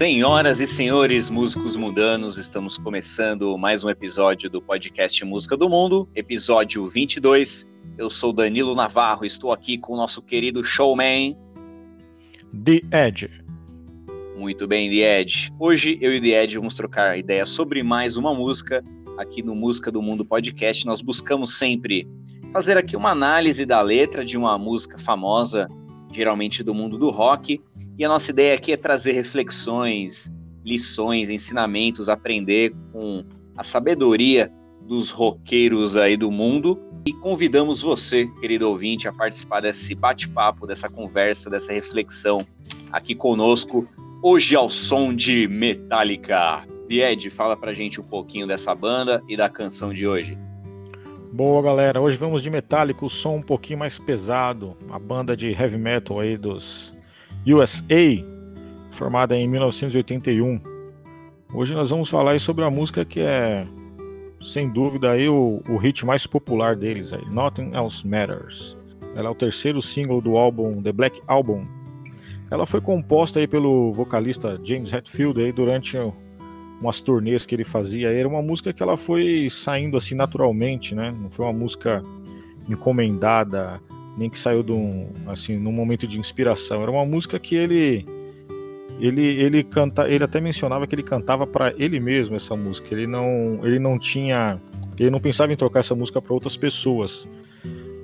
Senhoras e senhores músicos mundanos, estamos começando mais um episódio do podcast Música do Mundo, episódio 22. Eu sou Danilo Navarro, estou aqui com o nosso querido showman The Edge. Muito bem, The Edge. Hoje eu e The Edge vamos trocar ideias sobre mais uma música aqui no Música do Mundo podcast. Nós buscamos sempre fazer aqui uma análise da letra de uma música famosa, geralmente do mundo do rock, e a nossa ideia aqui é trazer reflexões, lições, ensinamentos, aprender com a sabedoria dos roqueiros aí do mundo. E convidamos você, querido ouvinte, a participar desse bate-papo, dessa conversa, dessa reflexão aqui conosco, hoje ao som de Metallica. Ed, fala pra gente um pouquinho dessa banda e da canção de hoje. Boa galera, hoje vamos de Metallica, o som um pouquinho mais pesado, a banda de heavy metal aí dos USA, formada em 1981. Hoje nós vamos falar sobre a música que é, sem dúvida, aí, o, o hit mais popular deles, aí, Nothing Else Matters. Ela é o terceiro single do álbum The Black Album. Ela foi composta aí pelo vocalista James Hetfield aí durante umas turnês que ele fazia. Era uma música que ela foi saindo assim naturalmente, né? Não foi uma música encomendada nem que saiu de um, assim, num momento de inspiração. Era uma música que ele ele ele canta, ele até mencionava que ele cantava para ele mesmo essa música. Ele não ele não tinha, ele não pensava em trocar essa música para outras pessoas.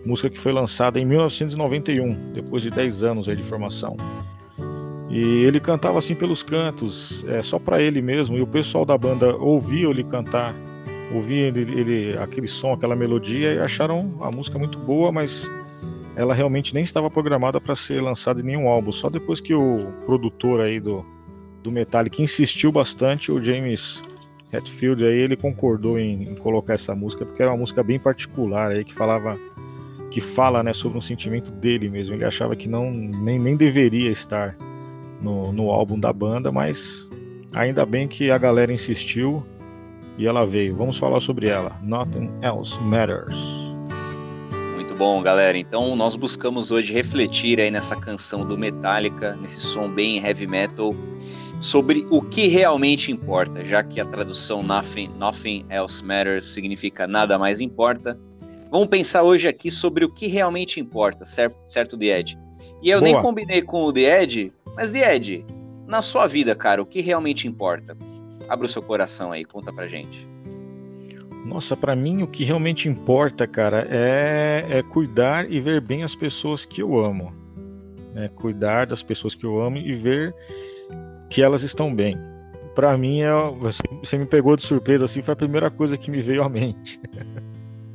Música que foi lançada em 1991, depois de 10 anos de formação. E ele cantava assim pelos cantos, é, só para ele mesmo. E o pessoal da banda ouvia ele cantar, ouvia ele, ele, aquele som, aquela melodia e acharam a música muito boa, mas ela realmente nem estava programada para ser lançada em nenhum álbum. Só depois que o produtor aí do, do Metallica insistiu bastante, o James Hetfield aí ele concordou em, em, colocar essa música porque era uma música bem particular aí que falava que fala né sobre um sentimento dele mesmo. Ele achava que não nem, nem deveria estar no, no álbum da banda, mas ainda bem que a galera insistiu e ela veio. Vamos falar sobre ela. Nothing else matters bom, galera. Então, nós buscamos hoje refletir aí nessa canção do Metallica, nesse som bem heavy metal, sobre o que realmente importa, já que a tradução Nothing, Nothing Else Matters significa nada mais importa. Vamos pensar hoje aqui sobre o que realmente importa, certo, certo The Ed? E eu Boa. nem combinei com o The Ed, mas The Ed, na sua vida, cara, o que realmente importa? Abra o seu coração aí, conta pra gente. Nossa, para mim o que realmente importa, cara, é, é cuidar e ver bem as pessoas que eu amo. É cuidar das pessoas que eu amo e ver que elas estão bem. Para mim, é, você me pegou de surpresa assim, foi a primeira coisa que me veio à mente.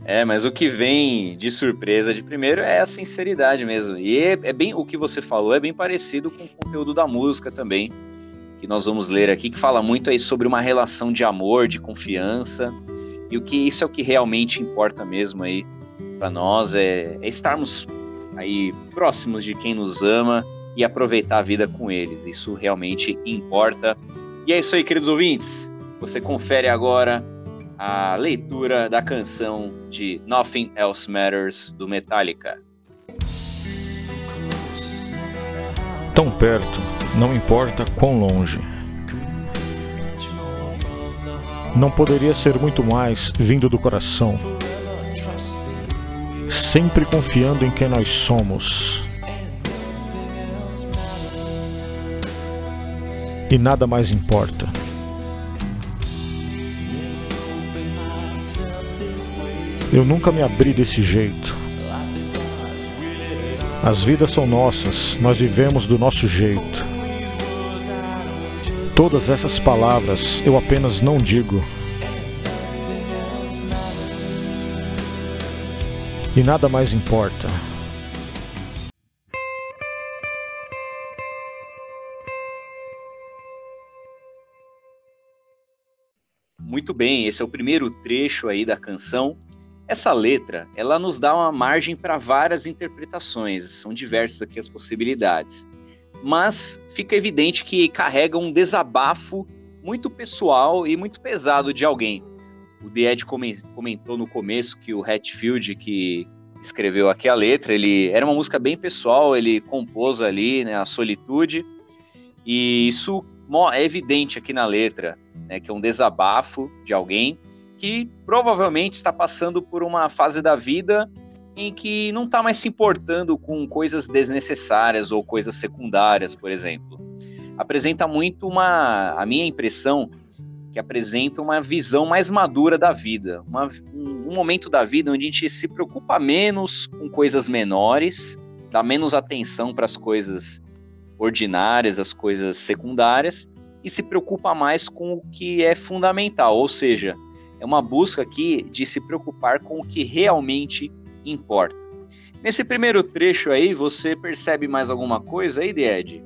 É, mas o que vem de surpresa de primeiro é a sinceridade mesmo. E é, é, bem o que você falou, é bem parecido com o conteúdo da música também, que nós vamos ler aqui, que fala muito aí sobre uma relação de amor, de confiança. E o que isso é o que realmente importa mesmo aí para nós é, é, estarmos aí próximos de quem nos ama e aproveitar a vida com eles. Isso realmente importa. E é isso aí, queridos ouvintes. Você confere agora a leitura da canção de Nothing Else Matters do Metallica. Tão perto, não importa quão longe. Não poderia ser muito mais vindo do coração. Sempre confiando em quem nós somos. E nada mais importa. Eu nunca me abri desse jeito. As vidas são nossas, nós vivemos do nosso jeito. Todas essas palavras eu apenas não digo. E nada mais importa. Muito bem, esse é o primeiro trecho aí da canção. Essa letra, ela nos dá uma margem para várias interpretações, são diversas aqui as possibilidades mas fica evidente que carrega um desabafo muito pessoal e muito pesado de alguém. O The Ed comentou no começo que o Hatfield, que escreveu aqui a letra, ele era uma música bem pessoal, ele compôs ali né, a solitude, e isso é evidente aqui na letra, né, que é um desabafo de alguém que provavelmente está passando por uma fase da vida em que não está mais se importando com coisas desnecessárias ou coisas secundárias, por exemplo. Apresenta muito uma, a minha impressão, que apresenta uma visão mais madura da vida, uma, um, um momento da vida onde a gente se preocupa menos com coisas menores, dá menos atenção para as coisas ordinárias, as coisas secundárias, e se preocupa mais com o que é fundamental, ou seja, é uma busca aqui de se preocupar com o que realmente importa. Nesse primeiro trecho aí, você percebe mais alguma coisa aí, Ed?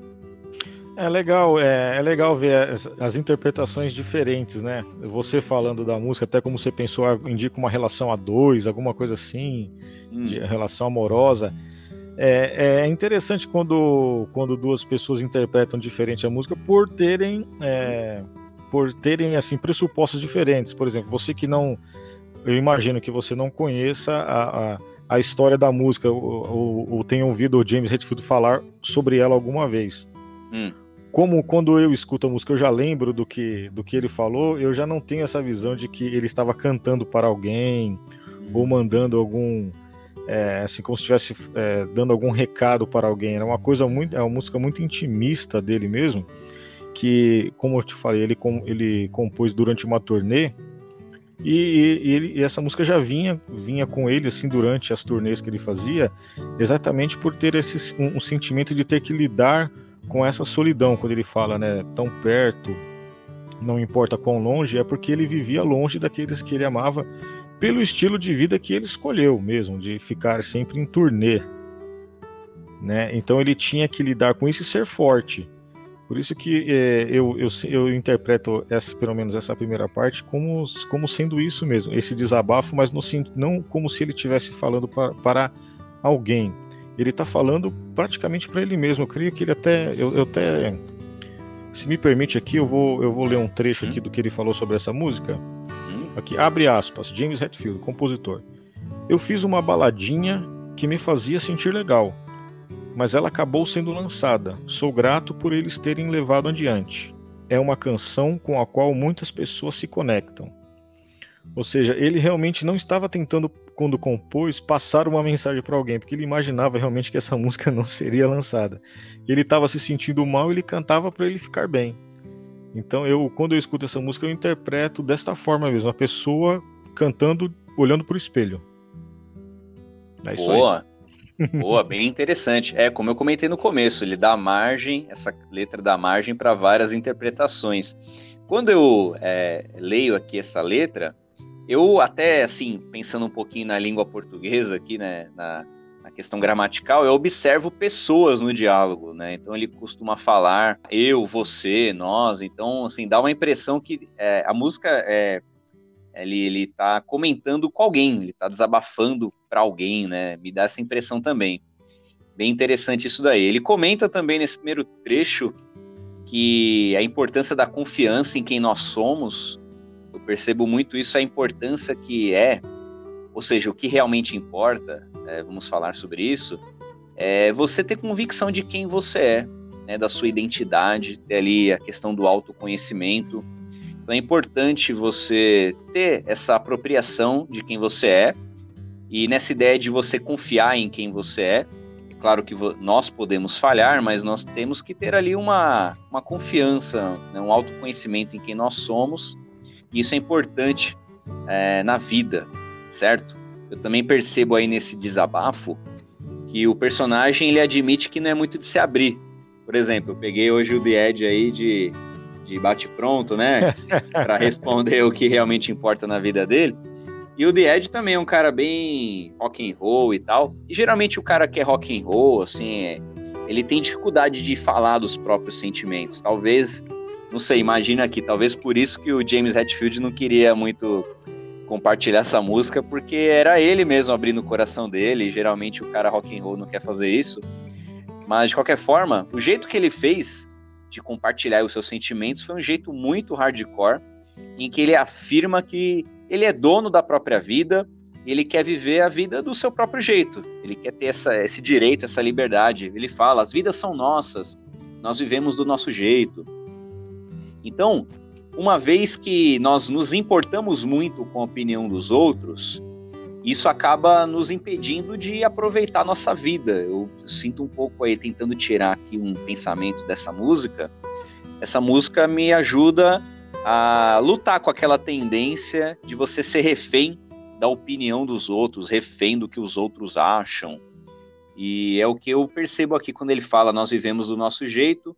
É legal, é, é legal ver as, as, interpretações diferentes, né? Você falando da música, até como você pensou, ah, indica uma relação a dois, alguma coisa assim, hum. de relação amorosa. É, é, interessante quando, quando duas pessoas interpretam diferente a música por terem é, por terem assim pressupostos diferentes. Por exemplo, você que não, eu imagino que você não conheça a, a, a história da música ou, ou, ou tenha ouvido o James Hetfield falar sobre ela alguma vez. Hum como quando eu escuto a música eu já lembro do que, do que ele falou, eu já não tenho essa visão de que ele estava cantando para alguém ou mandando algum, é, assim, como se estivesse é, dando algum recado para alguém. Era uma coisa muito, é uma música muito intimista dele mesmo, que, como eu te falei, ele, com, ele compôs durante uma turnê e, e, ele, e, essa música já vinha vinha com ele assim durante as turnês que ele fazia, exatamente por ter esse um, um sentimento de ter que lidar com essa solidão, quando ele fala, né, tão perto, não importa quão longe, é porque ele vivia longe daqueles que ele amava pelo estilo de vida que ele escolheu mesmo, de ficar sempre em turnê. Né? Então ele tinha que lidar com isso e ser forte. Por isso que é, eu, eu, eu, interpreto essa, pelo menos essa primeira parte como, como sendo isso mesmo, esse desabafo, mas no, não como se ele estivesse falando pra, para alguém, ele está falando praticamente para ele mesmo. Eu creio que ele até, eu, eu, até, se me permite aqui, eu vou, eu vou ler um trecho aqui do que ele falou sobre essa música. Aqui abre aspas, James Hetfield, compositor. Eu fiz uma baladinha que me fazia sentir legal, mas ela acabou sendo lançada. Sou grato por eles terem levado adiante. É uma canção com a qual muitas pessoas se conectam. Ou seja, ele realmente não estava tentando quando compôs, passar uma mensagem para alguém, porque ele imaginava realmente que essa música não seria lançada. Ele estava se sentindo mal, ele cantava para ele ficar bem. Então eu, quando eu escuto essa música, eu interpreto desta forma mesmo, a pessoa cantando, olhando para o espelho. É Boa. Boa, bem interessante. É, como eu comentei no começo, ele dá margem, essa letra dá margem para várias interpretações. Quando eu é, leio aqui essa letra, eu até, assim, pensando um pouquinho na língua portuguesa aqui, né, na, na, questão gramatical, eu observo pessoas no diálogo, né? Então ele costuma falar eu, você, nós. Então, assim, dá uma impressão que é, a música é, ele, ele tá comentando com alguém, ele tá desabafando para alguém, né? Me dá essa impressão também. Bem interessante isso daí. Ele comenta também nesse primeiro trecho que a importância da confiança em quem nós somos eu percebo muito isso, a importância que é, ou seja, o que realmente importa, é, vamos falar sobre isso, é você ter convicção de quem você é, né, da sua identidade, ter ali a questão do autoconhecimento. Então é importante você ter essa apropriação de quem você é, e nessa ideia de você confiar em quem você é, é claro que nós podemos falhar, mas nós temos que ter ali uma, uma confiança, né, um autoconhecimento em quem nós somos isso é importante é, na vida, certo? Eu também percebo aí nesse desabafo que o personagem ele admite que não é muito de se abrir. Por exemplo, eu peguei hoje o The aí de, de bate-pronto, né? para responder o que realmente importa na vida dele. E o The Ed também é um cara bem rock and roll e tal. E geralmente o cara que é rock and roll, assim, é, ele tem dificuldade de falar dos próprios sentimentos. Talvez não sei, imagina aqui, talvez por isso que o James Hetfield não queria muito compartilhar essa música, porque era ele mesmo abrindo o coração dele, e geralmente o cara rock and roll não quer fazer isso. Mas de qualquer forma, o jeito que ele fez de compartilhar os seus sentimentos foi um jeito muito hardcore, em que ele afirma que ele é dono da própria vida, ele quer viver a vida do seu próprio jeito. Ele quer ter essa, esse direito, essa liberdade. Ele fala: as vidas são nossas, nós vivemos do nosso jeito. Então, uma vez que nós nos importamos muito com a opinião dos outros, isso acaba nos impedindo de aproveitar a nossa vida. Eu sinto um pouco aí tentando tirar aqui um pensamento dessa música. Essa música me ajuda a lutar com aquela tendência de você ser refém da opinião dos outros, refém do que os outros acham. E é o que eu percebo aqui quando ele fala: nós vivemos do nosso jeito.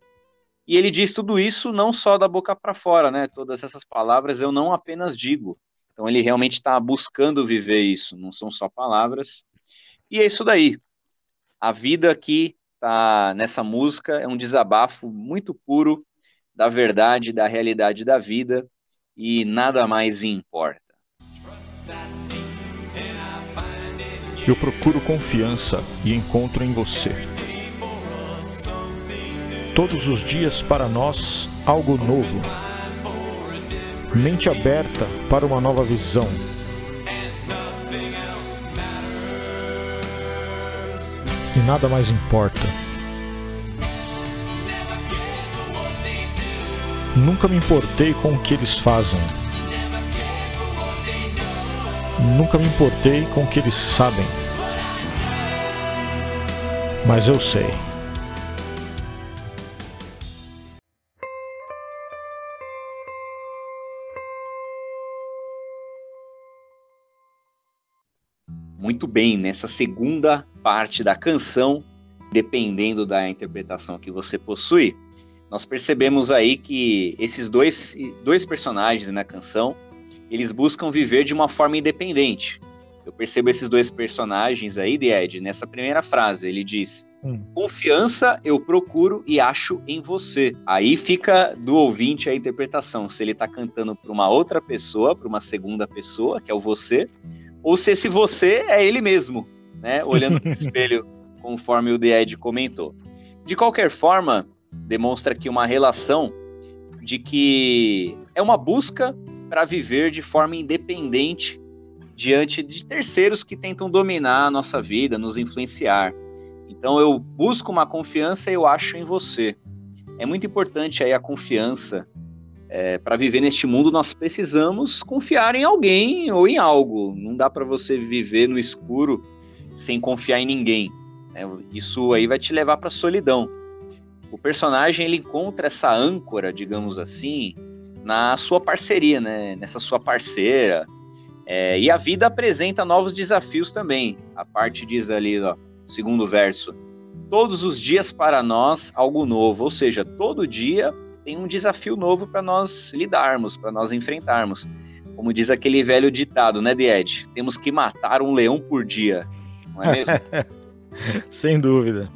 E ele diz tudo isso não só da boca para fora, né? Todas essas palavras eu não apenas digo, então ele realmente está buscando viver isso, não são só palavras. E é isso daí. A vida aqui tá nessa música é um desabafo muito puro da verdade, da realidade da vida e nada mais importa. Eu procuro confiança e encontro em você. Todos os dias para nós algo novo mente aberta para uma nova visão. E nada mais importa. Nunca me importei com o que eles fazem. Nunca me importei com o que eles sabem. Mas eu sei. Muito bem nessa segunda parte da canção, dependendo da interpretação que você possui. Nós percebemos aí que esses dois, dois personagens na canção, eles buscam viver de uma forma independente. Eu percebo esses dois personagens aí, de Ed, nessa primeira frase. Ele diz: hum. Confiança eu procuro e acho em você. Aí fica do ouvinte a interpretação. Se ele está cantando para uma outra pessoa, para uma segunda pessoa, que é o você, ou se esse você é ele mesmo, né? Olhando para o espelho, conforme o The Ed comentou. De qualquer forma, demonstra aqui uma relação de que é uma busca para viver de forma independente diante de terceiros que tentam dominar a nossa vida, nos influenciar. Então eu busco uma confiança e eu acho em você. É muito importante aí a confiança é, para viver neste mundo, nós precisamos confiar em alguém ou em algo. Não dá para você viver no escuro sem confiar em ninguém. Né? Isso aí vai te levar para a solidão. O personagem ele encontra essa âncora, digamos assim, na sua parceria, né? nessa sua parceira. É, e a vida apresenta novos desafios também. A parte diz ali, ó, segundo verso: todos os dias para nós algo novo, ou seja, todo dia tem um desafio novo para nós lidarmos, para nós enfrentarmos. Como diz aquele velho ditado, né, Ed? Temos que matar um leão por dia, não é mesmo? Sem dúvida.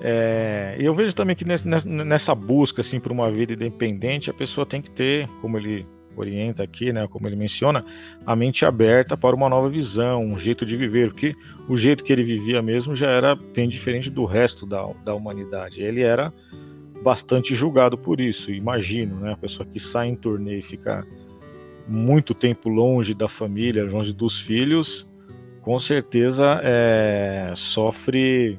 É, eu vejo também que nessa, busca assim por uma vida independente, a pessoa tem que ter, como ele orienta aqui, né, como ele menciona, a mente aberta para uma nova visão, um jeito de viver, porque o jeito que ele vivia mesmo já era bem diferente do resto da, da humanidade. Ele era bastante julgado por isso, imagino, né? A pessoa que sai em turnê e fica muito tempo longe da família, longe dos filhos, com certeza é, sofre,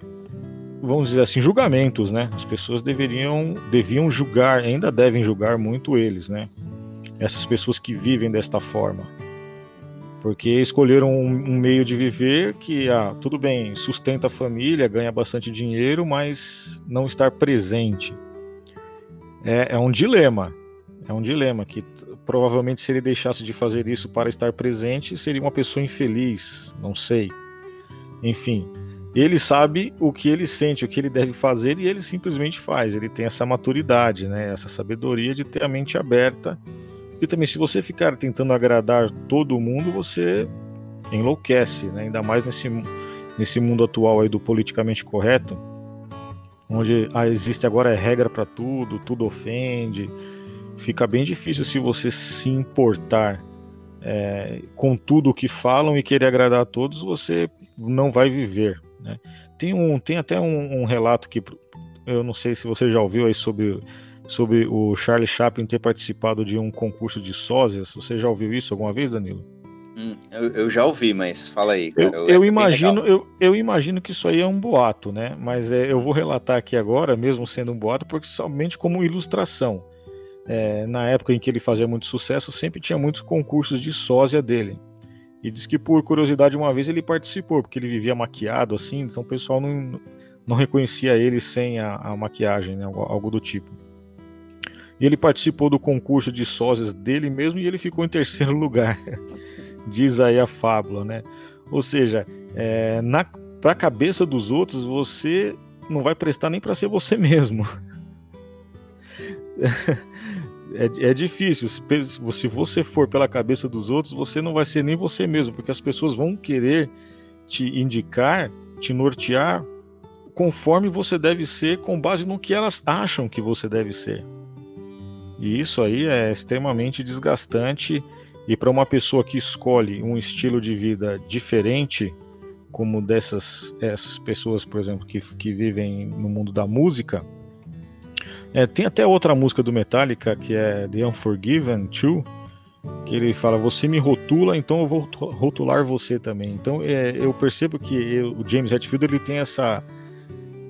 vamos dizer assim, julgamentos, né? As pessoas deveriam, deviam julgar, ainda devem julgar muito eles, né? Essas pessoas que vivem desta forma. Porque escolheram um, um meio de viver que, ah, tudo bem, sustenta a família, ganha bastante dinheiro, mas não estar presente é, é um dilema. É um dilema que provavelmente se ele deixasse de fazer isso para estar presente, seria uma pessoa infeliz, não sei. Enfim, ele sabe o que ele sente, o que ele deve fazer e ele simplesmente faz. Ele tem essa maturidade, né? essa sabedoria de ter a mente aberta. E também, se você ficar tentando agradar todo mundo, você enlouquece, né? ainda mais nesse, nesse mundo atual aí do politicamente correto onde ah, existe agora é regra para tudo, tudo ofende. Fica bem difícil se você se importar é, com tudo o que falam e querer agradar a todos, você não vai viver. Né? Tem, um, tem até um, um, relato que eu não sei se você já ouviu aí sobre, sobre o Charlie Chaplin ter participado de um concurso de sósias. Você já ouviu isso alguma vez, Danilo? Hum, eu, eu, já ouvi, mas fala aí. Cara, eu, eu é imagino, eu, eu, imagino que isso aí é um boato, né? Mas é, eu vou relatar aqui agora, mesmo sendo um boato, porque somente como ilustração. é, na época em que ele fazia muito sucesso, sempre tinha muitos concursos de sósia dele. E diz que por curiosidade uma vez ele participou, porque ele vivia maquiado assim, então o pessoal não, não reconhecia ele sem a, a maquiagem, né, algo, algo, do tipo. E ele participou do concurso de sósias dele mesmo e ele ficou em terceiro lugar. Diz aí a fábula, né? Ou seja, é, na para a cabeça dos outros, você não vai prestar nem para ser você mesmo. é, é difícil. Se você for pela cabeça dos outros, você não vai ser nem você mesmo, porque as pessoas vão querer te indicar, te nortear conforme você deve ser, com base no que elas acham que você deve ser. E isso aí é extremamente desgastante. E para uma pessoa que escolhe um estilo de vida diferente, como dessas essas pessoas, por exemplo, que, que vivem no mundo da música, é, tem até outra música do Metallica que é The Unforgiven 2, que ele fala: Você me rotula, então eu vou rotular você também. Então é, eu percebo que eu, o James Hetfield ele tem essa,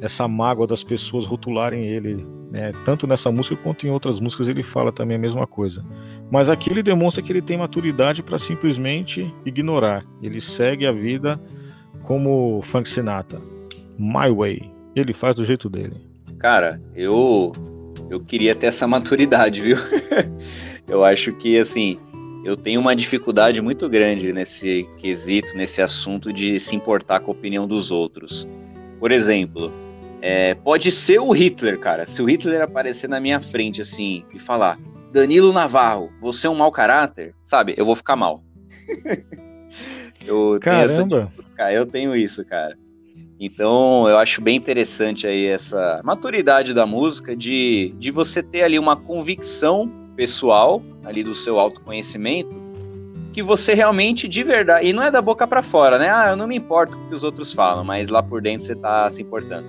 essa mágoa das pessoas rotularem ele, né? tanto nessa música quanto em outras músicas ele fala também a mesma coisa. Mas aqui ele demonstra que ele tem maturidade para simplesmente ignorar. Ele segue a vida como Frank Sinatra. My Way. Ele faz do jeito dele. Cara, eu eu queria ter essa maturidade, viu? eu acho que assim, eu tenho uma dificuldade muito grande nesse quesito, nesse assunto de se importar com a opinião dos outros. Por exemplo, é, pode ser o Hitler, cara. Se o Hitler aparecer na minha frente assim e falar, Danilo Navarro, você é um mau caráter, sabe? Eu vou ficar mal. eu Caramba! Tenho essa, eu tenho isso, cara. Então, eu acho bem interessante aí essa maturidade da música de, de você ter ali uma convicção pessoal ali do seu autoconhecimento que você realmente de verdade, e não é da boca para fora, né? Ah, eu não me importo com o que os outros falam, mas lá por dentro você tá se importando.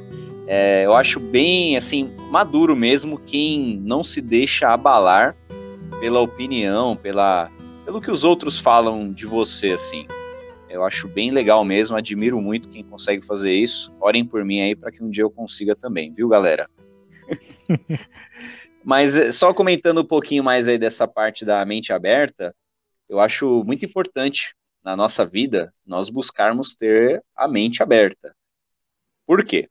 É, eu acho bem, assim, maduro mesmo quem não se deixa abalar pela opinião, pela, pelo que os outros falam de você, assim. Eu acho bem legal mesmo, admiro muito quem consegue fazer isso. Orem por mim aí para que um dia eu consiga também, viu, galera? Mas eh, só comentando um pouquinho mais aí dessa parte da mente aberta, eu acho muito importante na nossa vida nós buscarmos ter a mente aberta. Por quê?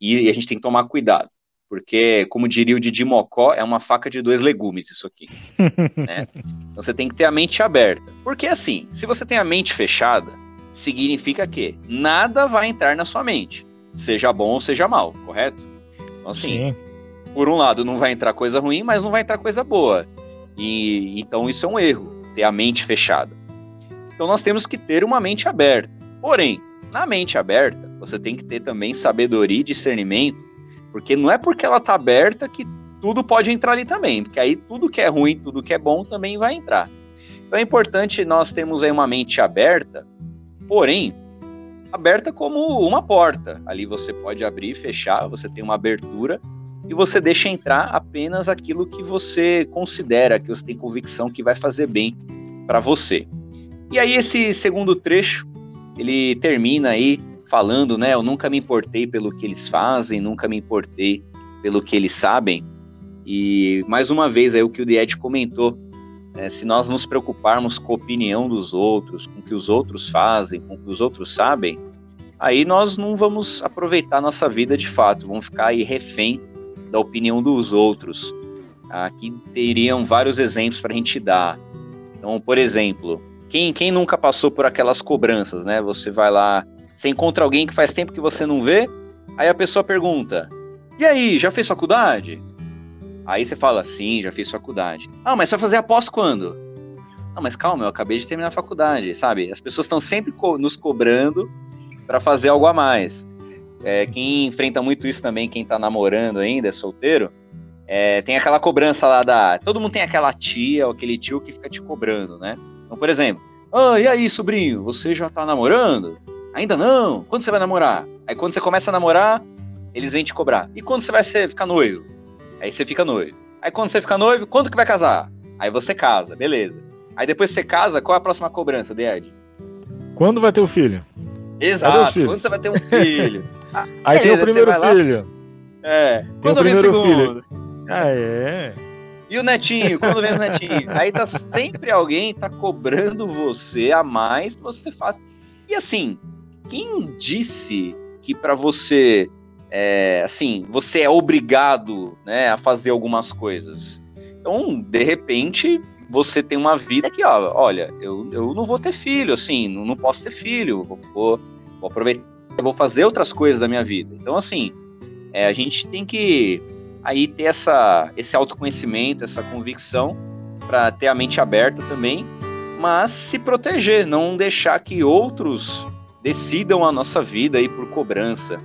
E a gente tem que tomar cuidado, porque, como diria o Didi Mocó, é uma faca de dois legumes isso aqui. né? Então você tem que ter a mente aberta. Porque assim, se você tem a mente fechada, significa que nada vai entrar na sua mente, seja bom ou seja mal, correto? Então assim, Sim. por um lado não vai entrar coisa ruim, mas não vai entrar coisa boa. E então isso é um erro, ter a mente fechada. Então nós temos que ter uma mente aberta. Porém, na mente aberta, você tem que ter também sabedoria e discernimento, porque não é porque ela está aberta que tudo pode entrar ali também, porque aí tudo que é ruim, tudo que é bom também vai entrar. Então é importante nós termos aí uma mente aberta, porém, aberta como uma porta. Ali você pode abrir e fechar, você tem uma abertura e você deixa entrar apenas aquilo que você considera, que você tem convicção que vai fazer bem para você. E aí esse segundo trecho, ele termina aí falando, né, eu nunca me importei pelo que eles fazem, nunca me importei pelo que eles sabem. E mais uma vez aí o que o Died comentou, né, se nós nos preocuparmos com a opinião dos outros, com o que os outros fazem, com o que os outros sabem, aí nós não vamos aproveitar nossa vida de fato, vamos ficar aí refém da opinião dos outros. Aqui teriam vários exemplos para a gente dar. Então, por exemplo, quem, quem nunca passou por aquelas cobranças, né? Você vai lá, você encontra alguém que faz tempo que você não vê, aí a pessoa pergunta: E aí, já fez faculdade? Aí você fala, sim, já fiz faculdade. Ah, mas você vai fazer após quando? Não, mas calma, eu acabei de terminar a faculdade, sabe? As pessoas estão sempre co nos cobrando para fazer algo a mais. É, quem enfrenta muito isso também, quem tá namorando ainda, é solteiro, é, tem aquela cobrança lá da. Todo mundo tem aquela tia ou aquele tio que fica te cobrando, né? Então, por exemplo, ah, e aí, sobrinho, você já tá namorando? Ainda não? Quando você vai namorar? Aí quando você começa a namorar, eles vêm te cobrar. E quando você vai ser, ficar noivo? Aí você fica noivo. Aí quando você fica noivo, quando que vai casar? Aí você casa, beleza. Aí depois você casa, qual é a próxima cobrança, Ded? Quando vai ter o filho? Exato, quando você vai ter um filho. Ah, aí beleza, tem o primeiro filho. É, quando tem o primeiro filho. Ah, é. E o netinho? Quando vem o netinho? Aí tá sempre alguém tá cobrando você a mais que você faz. E assim, quem disse que para você é, assim, você é obrigado né, a fazer algumas coisas. Então, de repente, você tem uma vida que, ó, olha, eu, eu não vou ter filho, assim, não, não posso ter filho, vou, vou, vou aproveitar, vou fazer outras coisas da minha vida. Então, assim, é, a gente tem que aí ter essa, esse autoconhecimento, essa convicção, para ter a mente aberta também, mas se proteger, não deixar que outros decidam a nossa vida aí por cobrança.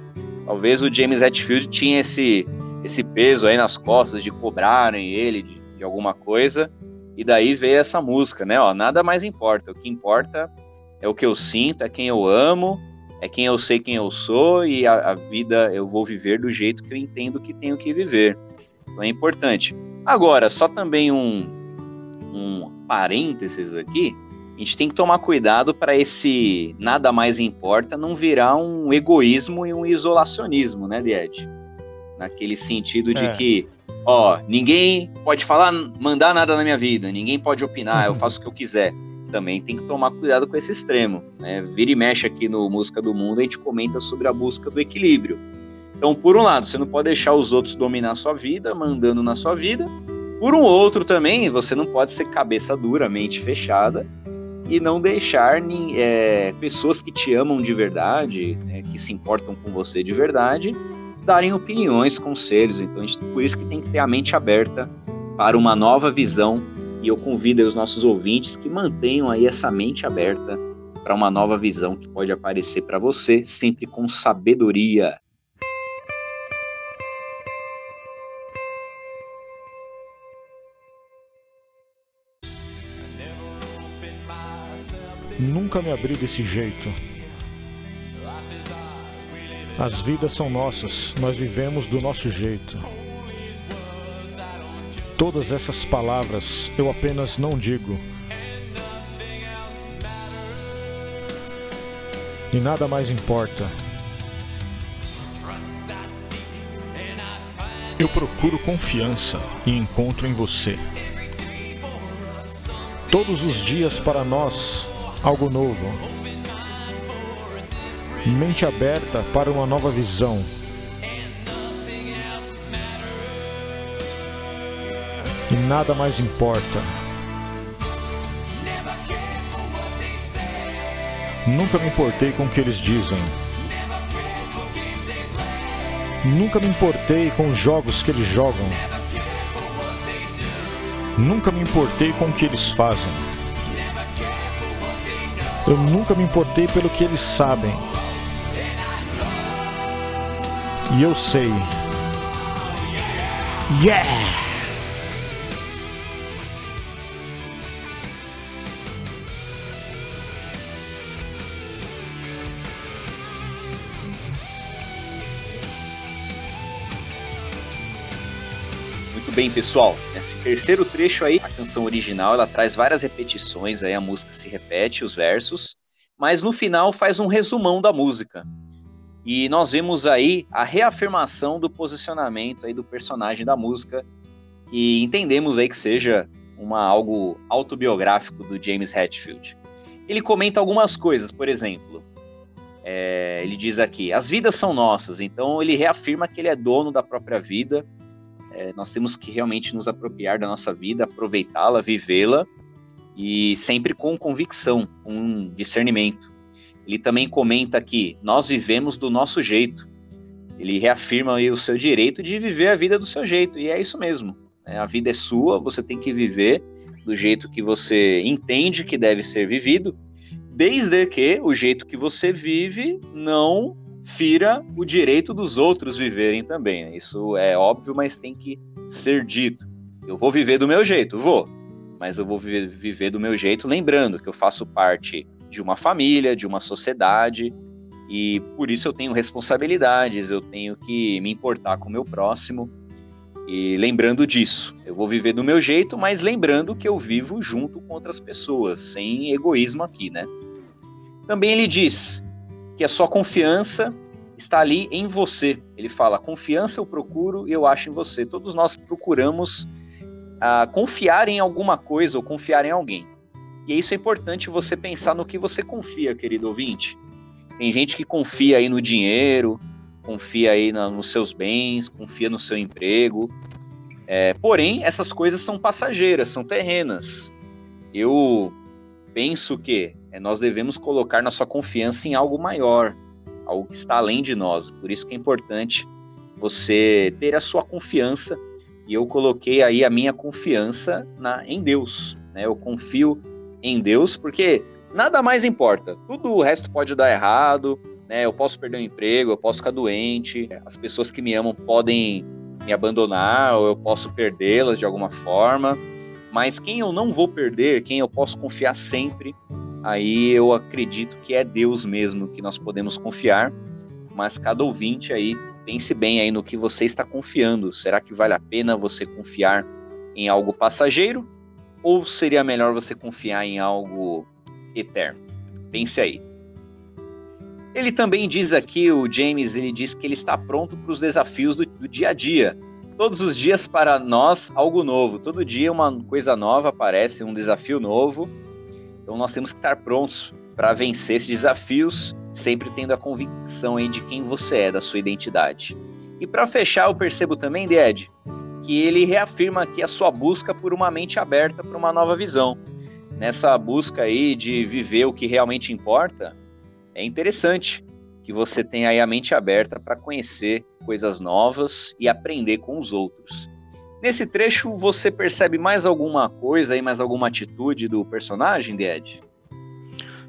Talvez o James Hetfield tinha esse, esse peso aí nas costas de cobrarem ele de, de alguma coisa, e daí veio essa música, né? Ó, nada mais importa. O que importa é o que eu sinto, é quem eu amo, é quem eu sei quem eu sou e a, a vida eu vou viver do jeito que eu entendo que tenho que viver. Então é importante. Agora, só também um, um parênteses aqui. A gente tem que tomar cuidado para esse nada mais importa não virar um egoísmo e um isolacionismo, né, Died? Naquele sentido de é. que ó, ninguém pode falar, mandar nada na minha vida, ninguém pode opinar, eu faço o que eu quiser. Também tem que tomar cuidado com esse extremo. Né? Vira e mexe aqui no Música do Mundo, a gente comenta sobre a busca do equilíbrio. Então, por um lado, você não pode deixar os outros dominar a sua vida, mandando na sua vida. Por um outro também, você não pode ser cabeça dura, mente fechada e não deixar é, pessoas que te amam de verdade, né, que se importam com você de verdade, darem opiniões, conselhos. Então, gente, por isso que tem que ter a mente aberta para uma nova visão. E eu convido os nossos ouvintes que mantenham aí essa mente aberta para uma nova visão que pode aparecer para você, sempre com sabedoria. Nunca me abri desse jeito. As vidas são nossas, nós vivemos do nosso jeito. Todas essas palavras eu apenas não digo. E nada mais importa. Eu procuro confiança e encontro em você. Todos os dias para nós, algo novo mente aberta para uma nova visão. Nada mais importa. Nunca me importei com o que eles dizem. Nunca me importei com os jogos que eles jogam. Nunca me importei com o que eles fazem. Eu nunca me importei pelo que eles sabem. E eu sei. Yeah! Muito bem, pessoal. Nesse terceiro trecho aí, a canção original, ela traz várias repetições, aí a música se repete, os versos, mas no final faz um resumão da música. E nós vemos aí a reafirmação do posicionamento aí do personagem da música, que entendemos aí que seja uma algo autobiográfico do James Hetfield. Ele comenta algumas coisas, por exemplo, é, ele diz aqui: as vidas são nossas, então ele reafirma que ele é dono da própria vida. É, nós temos que realmente nos apropriar da nossa vida, aproveitá-la, vivê-la e sempre com convicção, com discernimento. Ele também comenta que nós vivemos do nosso jeito. Ele reafirma o seu direito de viver a vida do seu jeito, e é isso mesmo. Né? A vida é sua, você tem que viver do jeito que você entende que deve ser vivido, desde que o jeito que você vive não fira o direito dos outros viverem também. Né? Isso é óbvio, mas tem que ser dito. Eu vou viver do meu jeito, vou, mas eu vou viver do meu jeito, lembrando que eu faço parte de uma família, de uma sociedade, e por isso eu tenho responsabilidades, eu tenho que me importar com o meu próximo. E lembrando disso, eu vou viver do meu jeito, mas lembrando que eu vivo junto com outras pessoas, sem egoísmo aqui, né? Também ele diz que a sua confiança está ali em você. Ele fala: confiança eu procuro e eu acho em você. Todos nós procuramos a confiar em alguma coisa ou confiar em alguém. E isso é importante você pensar no que você confia, querido ouvinte. Tem gente que confia aí no dinheiro, confia aí na, nos seus bens, confia no seu emprego. É, porém, essas coisas são passageiras, são terrenas. Eu penso que é, nós devemos colocar nossa confiança em algo maior, algo que está além de nós. Por isso que é importante você ter a sua confiança. E eu coloquei aí a minha confiança na, em Deus. Né? Eu confio em Deus, porque nada mais importa. Tudo o resto pode dar errado, né? Eu posso perder o emprego, eu posso ficar doente, as pessoas que me amam podem me abandonar, ou eu posso perdê-las de alguma forma. Mas quem eu não vou perder, quem eu posso confiar sempre, aí eu acredito que é Deus mesmo que nós podemos confiar. Mas cada ouvinte aí, pense bem aí no que você está confiando. Será que vale a pena você confiar em algo passageiro? Ou seria melhor você confiar em algo eterno? Pense aí. Ele também diz aqui, o James, ele diz que ele está pronto para os desafios do, do dia a dia. Todos os dias para nós algo novo. Todo dia uma coisa nova aparece, um desafio novo. Então nós temos que estar prontos para vencer esses desafios, sempre tendo a convicção aí de quem você é, da sua identidade. E para fechar, eu percebo também, Ded, que ele reafirma aqui a sua busca por uma mente aberta para uma nova visão. Nessa busca aí de viver o que realmente importa, é interessante que você tenha aí a mente aberta para conhecer coisas novas e aprender com os outros. Nesse trecho, você percebe mais alguma coisa aí, mais alguma atitude do personagem, Ed?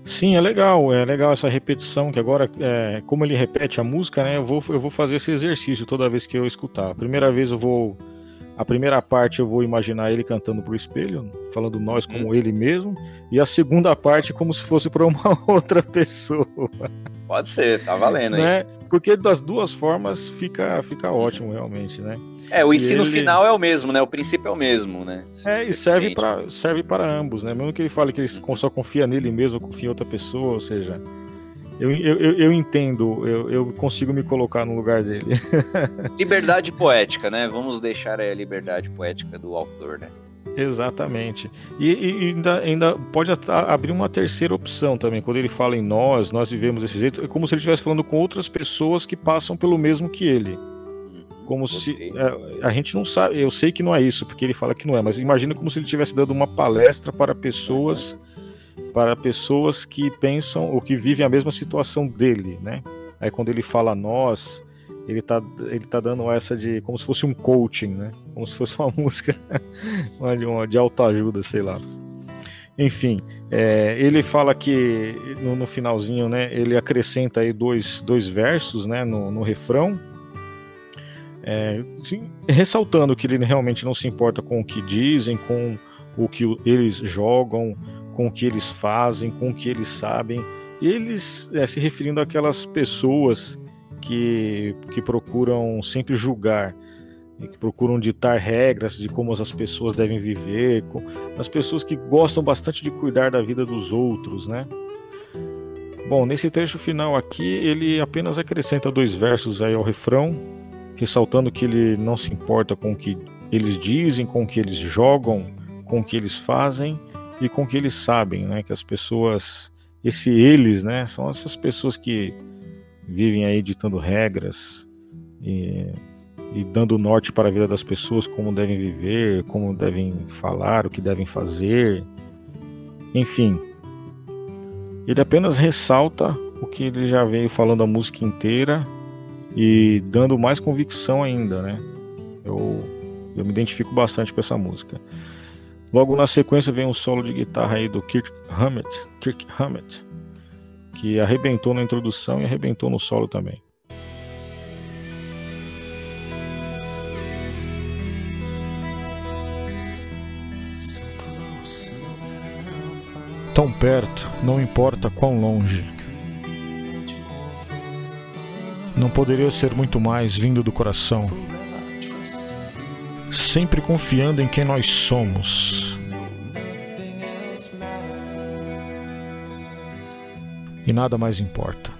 Sim, é legal, é legal essa repetição, que agora, é, como ele repete a música, né, eu vou, eu vou fazer esse exercício toda vez que eu escutar. A primeira vez eu vou a primeira parte eu vou imaginar ele cantando pro espelho, falando nós como hum. ele mesmo, e a segunda parte como se fosse para uma outra pessoa. Pode ser, tá valendo, hein? Né? Porque das duas formas fica, fica ótimo, realmente, né? É, o ensino ele... final é o mesmo, né? O princípio é o mesmo, né? É, e serve para serve para ambos, né? Mesmo que ele fale que ele só confia nele mesmo, confia em outra pessoa, ou seja, eu, eu, eu entendo, eu, eu consigo me colocar no lugar dele. liberdade poética, né? Vamos deixar a liberdade poética do autor, né? Exatamente. E, e, ainda, ainda pode abrir uma terceira opção também. Quando ele fala em nós, nós vivemos desse jeito, é como se ele estivesse falando com outras pessoas que passam pelo mesmo que ele. Uhum. Como se. A, é, a, gente não sabe, eu sei que não é isso, porque ele fala que não é, mas imagina como se ele estivesse dando uma palestra para pessoas para pessoas que pensam ou que vivem a mesma situação dele, né? Aí quando ele fala nós, ele tá, ele tá dando essa de como se fosse um coaching, né? Como se fosse uma música uma, de autoajuda, sei lá. Enfim, é, ele fala que no, no, finalzinho, né? Ele acrescenta aí dois, dois versos, né? No, no refrão, é, sim, ressaltando que ele realmente não se importa com o que dizem, com o que eles jogam, com o que eles fazem, com o que eles sabem. Eles é, se referindo àquelas pessoas que, que procuram sempre julgar, que procuram ditar regras de como as pessoas devem viver, com, as pessoas que gostam bastante de cuidar da vida dos outros, né? Bom, nesse trecho final aqui, ele apenas acrescenta dois versos aí ao refrão, ressaltando que ele não se importa com o que eles dizem, com o que eles jogam, com o que eles fazem, e com que eles sabem, né? Que as pessoas, esse eles, né? São essas pessoas que vivem aí ditando regras e, e dando norte para a vida das pessoas, como devem viver, como devem falar, o que devem fazer, enfim. Ele apenas ressalta o que ele já veio falando a música inteira e dando mais convicção ainda, né? Eu, eu me identifico bastante com essa música. Logo na sequência vem um solo de guitarra aí do Kirk Hammett, Kirk Hammett, que arrebentou na introdução e arrebentou no solo também. Tão perto, não importa quão longe. Não poderia ser muito mais vindo do coração sempre confiando em quem nós somos. E nada mais importa.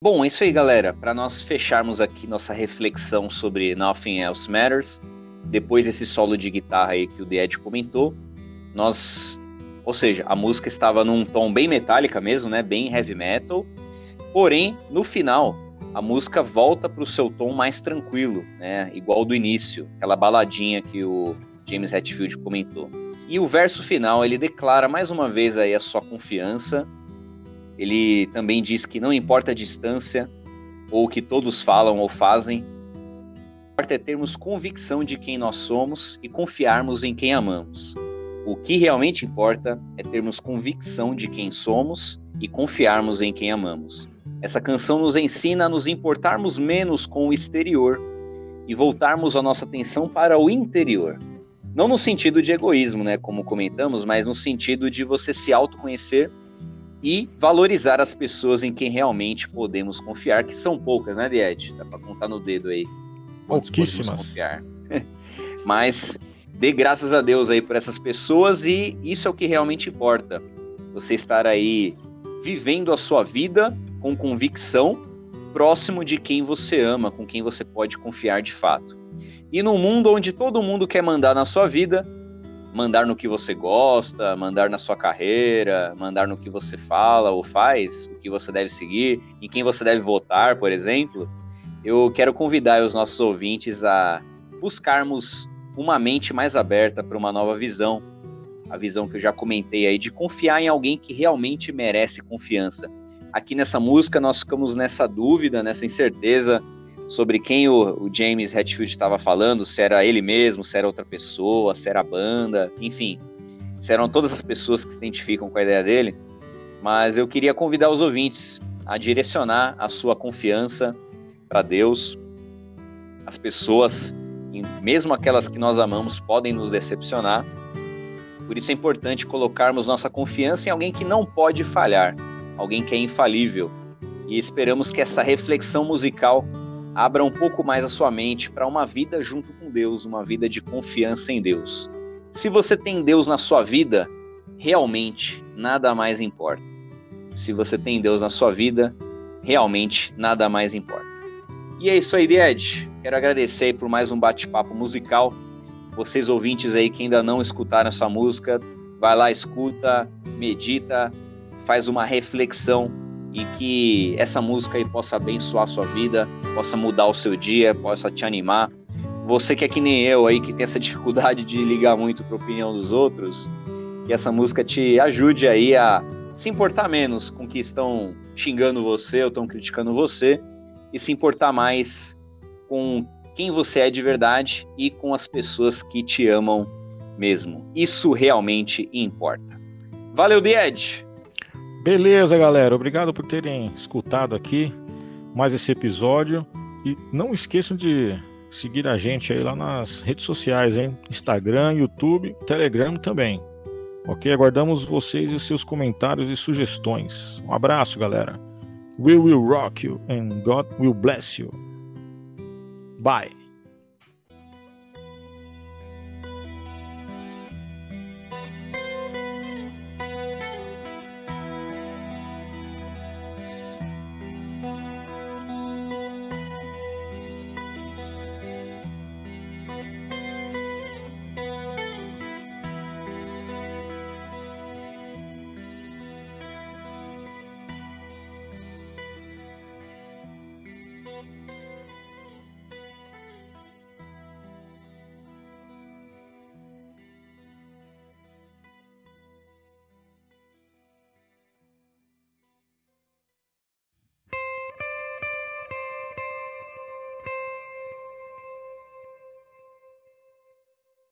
Bom, é isso aí, galera. Para nós fecharmos aqui nossa reflexão sobre Nothing Else Matters, depois desse solo de guitarra aí que o The Ed comentou, nós, ou seja, a música estava num tom bem metálica mesmo, né, bem heavy metal. Porém, no final, a música volta para o seu tom mais tranquilo, né, igual do início, aquela baladinha que o James Hetfield comentou. E o verso final, ele declara mais uma vez aí a sua confiança ele também diz que não importa a distância ou o que todos falam ou fazem, importa é termos convicção de quem nós somos e confiarmos em quem amamos. O que realmente importa é termos convicção de quem somos e confiarmos em quem amamos. Essa canção nos ensina a nos importarmos menos com o exterior e voltarmos a nossa atenção para o interior. Não no sentido de egoísmo, né, como comentamos, mas no sentido de você se autoconhecer e valorizar as pessoas em quem realmente podemos confiar, que são poucas, né, Diet? Dá para contar no dedo aí. Pouquíssimas. confiar. Mas dê graças a Deus aí por essas pessoas e isso é o que realmente importa. Você estar aí vivendo a sua vida com convicção, próximo de quem você ama, com quem você pode confiar de fato. E num mundo onde todo mundo quer mandar na sua vida, mandar no que você gosta, mandar na sua carreira, mandar no que você fala ou faz, o que você deve seguir, em quem você deve votar, por exemplo, eu quero convidar os nossos ouvintes a buscarmos uma mente mais aberta para uma nova visão, a visão que eu já comentei aí de confiar em alguém que realmente merece confiança. Aqui nessa música nós ficamos nessa dúvida, nessa incerteza sobre quem o, o James Hetfield estava falando, se era ele mesmo, se era outra pessoa, se era a banda, enfim, se eram todas as pessoas que se identificam com a ideia dele. Mas eu queria convidar os ouvintes a direcionar a sua confiança para Deus. As pessoas, mesmo aquelas que nós amamos, podem nos decepcionar. Por isso é importante colocarmos nossa confiança em alguém que não pode falhar, alguém que é infalível. E esperamos que essa reflexão musical abra um pouco mais a sua mente para uma vida junto com Deus, uma vida de confiança em Deus. Se você tem Deus na sua vida, realmente nada mais importa. Se você tem Deus na sua vida, realmente nada mais importa. E é isso aí, Ed. Quero agradecer por mais um bate-papo musical. Vocês ouvintes aí que ainda não escutaram essa música, vai lá, escuta, medita, faz uma reflexão e que essa música aí possa abençoar a sua vida, possa mudar o seu dia, possa te animar. Você que é que nem eu aí, que tem essa dificuldade de ligar muito para a opinião dos outros, que essa música te ajude aí a se importar menos com que estão xingando você ou estão criticando você e se importar mais com quem você é de verdade e com as pessoas que te amam mesmo. Isso realmente importa. Valeu, Died! Beleza, galera. Obrigado por terem escutado aqui mais esse episódio. E não esqueçam de seguir a gente aí lá nas redes sociais, hein? Instagram, YouTube, Telegram também. Ok? Aguardamos vocês e seus comentários e sugestões. Um abraço, galera. We will rock you and God will bless you. Bye.